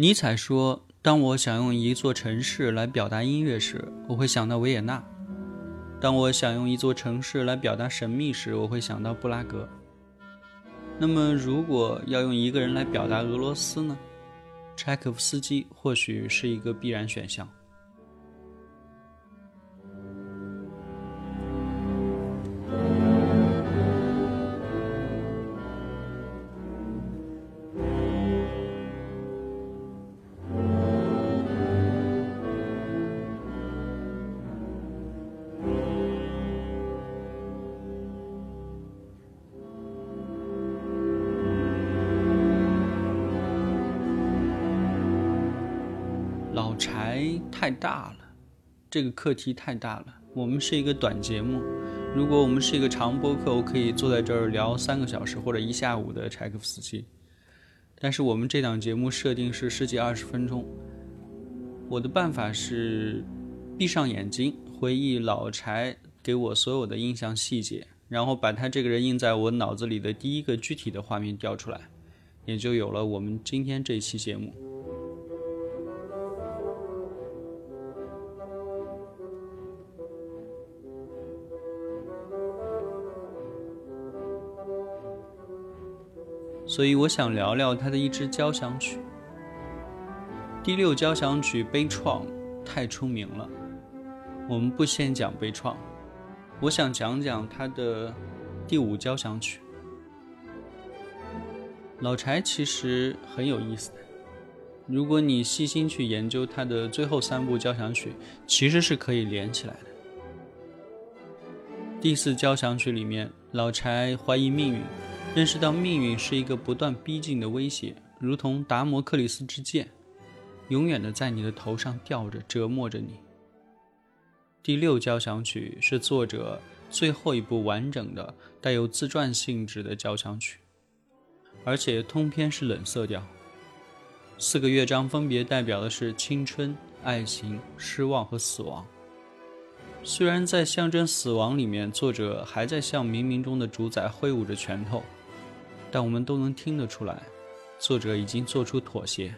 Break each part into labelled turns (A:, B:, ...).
A: 尼采说：“当我想用一座城市来表达音乐时，我会想到维也纳；当我想用一座城市来表达神秘时，我会想到布拉格。那么，如果要用一个人来表达俄罗斯呢？柴可夫斯基或许是一个必然选项。”太大了，这个课题太大了。我们是一个短节目，如果我们是一个长播客，我可以坐在这儿聊三个小时或者一下午的柴可夫斯基。但是我们这档节目设定是十几二十分钟，我的办法是闭上眼睛，回忆老柴给我所有的印象细节，然后把他这个人印在我脑子里的第一个具体的画面调出来，也就有了我们今天这期节目。所以我想聊聊他的一支交响曲，第六交响曲悲怆太出名了。我们不先讲悲怆，我想讲讲他的第五交响曲。老柴其实很有意思的，如果你细心去研究他的最后三部交响曲，其实是可以连起来的。第四交响曲里面，老柴怀疑命运。认识到命运是一个不断逼近的威胁，如同达摩克里斯之剑，永远的在你的头上吊着，折磨着你。第六交响曲是作者最后一部完整的、带有自传性质的交响曲，而且通篇是冷色调。四个乐章分别代表的是青春、爱情、失望和死亡。虽然在象征死亡里面，作者还在向冥冥中的主宰挥舞着拳头。但我们都能听得出来，作者已经做出妥协。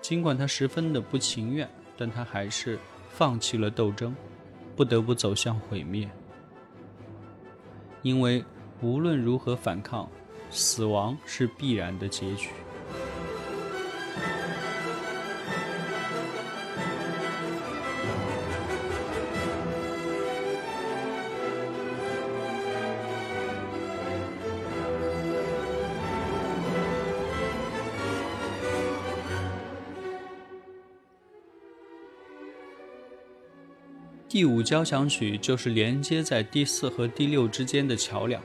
A: 尽管他十分的不情愿，但他还是放弃了斗争，不得不走向毁灭。因为无论如何反抗，死亡是必然的结局。第五交响曲就是连接在第四和第六之间的桥梁。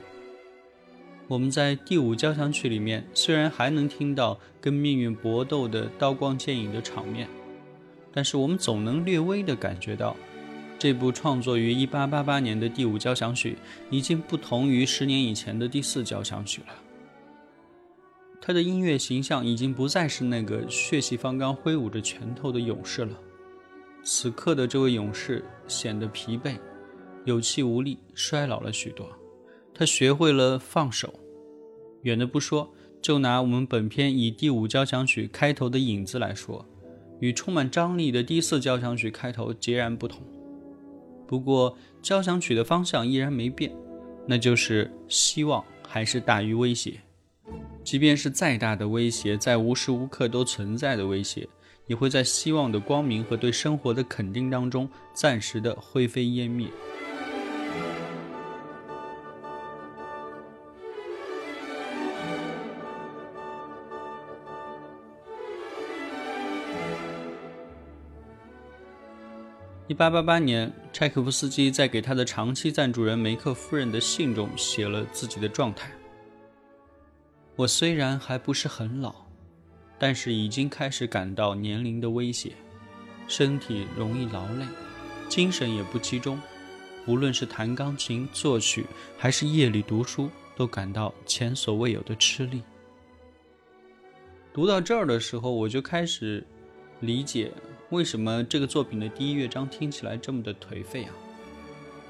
A: 我们在第五交响曲里面，虽然还能听到跟命运搏斗的刀光剑影的场面，但是我们总能略微的感觉到，这部创作于1888年的第五交响曲已经不同于十年以前的第四交响曲了。他的音乐形象已经不再是那个血气方刚、挥舞着拳头的勇士了。此刻的这位勇士显得疲惫、有气无力、衰老了许多。他学会了放手。远的不说，就拿我们本片以第五交响曲开头的影子来说，与充满张力的第四交响曲开头截然不同。不过，交响曲的方向依然没变，那就是希望还是大于威胁。即便是再大的威胁，在无时无刻都存在的威胁，也会在希望的光明和对生活的肯定当中暂时的灰飞烟灭。一八八八年，柴可夫斯基在给他的长期赞助人梅克夫人的信中写了自己的状态。我虽然还不是很老，但是已经开始感到年龄的威胁，身体容易劳累，精神也不集中。无论是弹钢琴、作曲，还是夜里读书，都感到前所未有的吃力。读到这儿的时候，我就开始理解为什么这个作品的第一乐章听起来这么的颓废啊。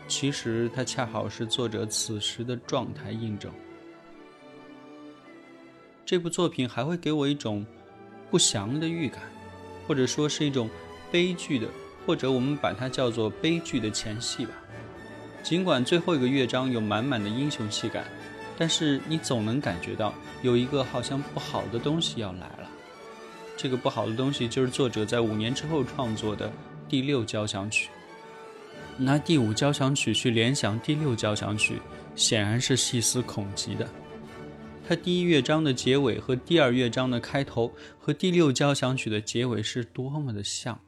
A: 其实，它恰好是作者此时的状态印证。这部作品还会给我一种不祥的预感，或者说是一种悲剧的，或者我们把它叫做悲剧的前戏吧。尽管最后一个乐章有满满的英雄气概，但是你总能感觉到有一个好像不好的东西要来了。这个不好的东西就是作者在五年之后创作的第六交响曲。拿第五交响曲去联想第六交响曲，显然是细思恐极的。它第一乐章的结尾和第二乐章的开头，和第六交响曲的结尾是多么的像。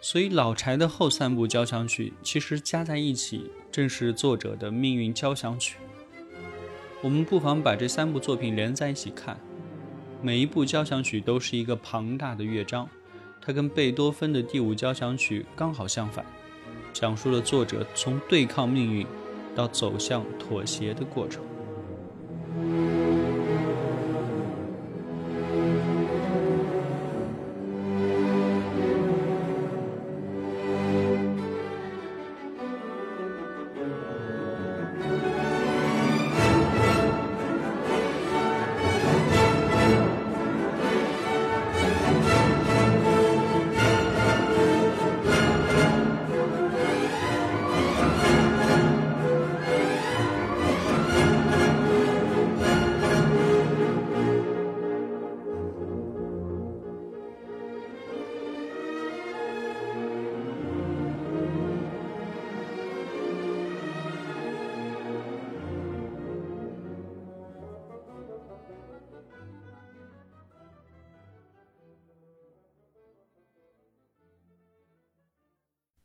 A: 所以老柴的后三部交响曲其实加在一起，正是作者的命运交响曲。我们不妨把这三部作品连在一起看，每一部交响曲都是一个庞大的乐章。它跟贝多芬的第五交响曲刚好相反，讲述了作者从对抗命运到走向妥协的过程。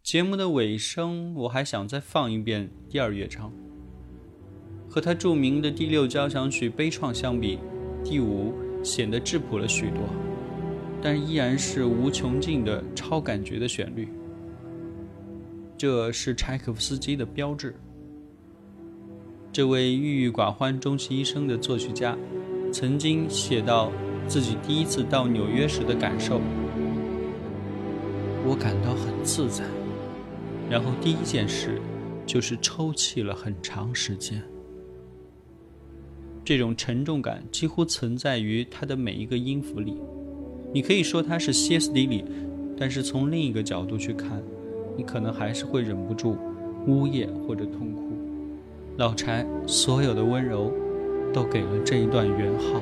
A: 节目的尾声，我还想再放一遍第二乐章。和他著名的第六交响曲悲怆相比，第五显得质朴了许多，但依然是无穷尽的超感觉的旋律。这是柴可夫斯基的标志。这位郁郁寡欢终其一生的作曲家，曾经写到自己第一次到纽约时的感受：我感到很自在。然后第一件事，就是抽泣了很长时间。这种沉重感几乎存在于他的每一个音符里。你可以说他是歇斯底里，但是从另一个角度去看，你可能还是会忍不住呜咽或者痛哭。老柴所有的温柔，都给了这一段圆号。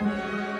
A: Música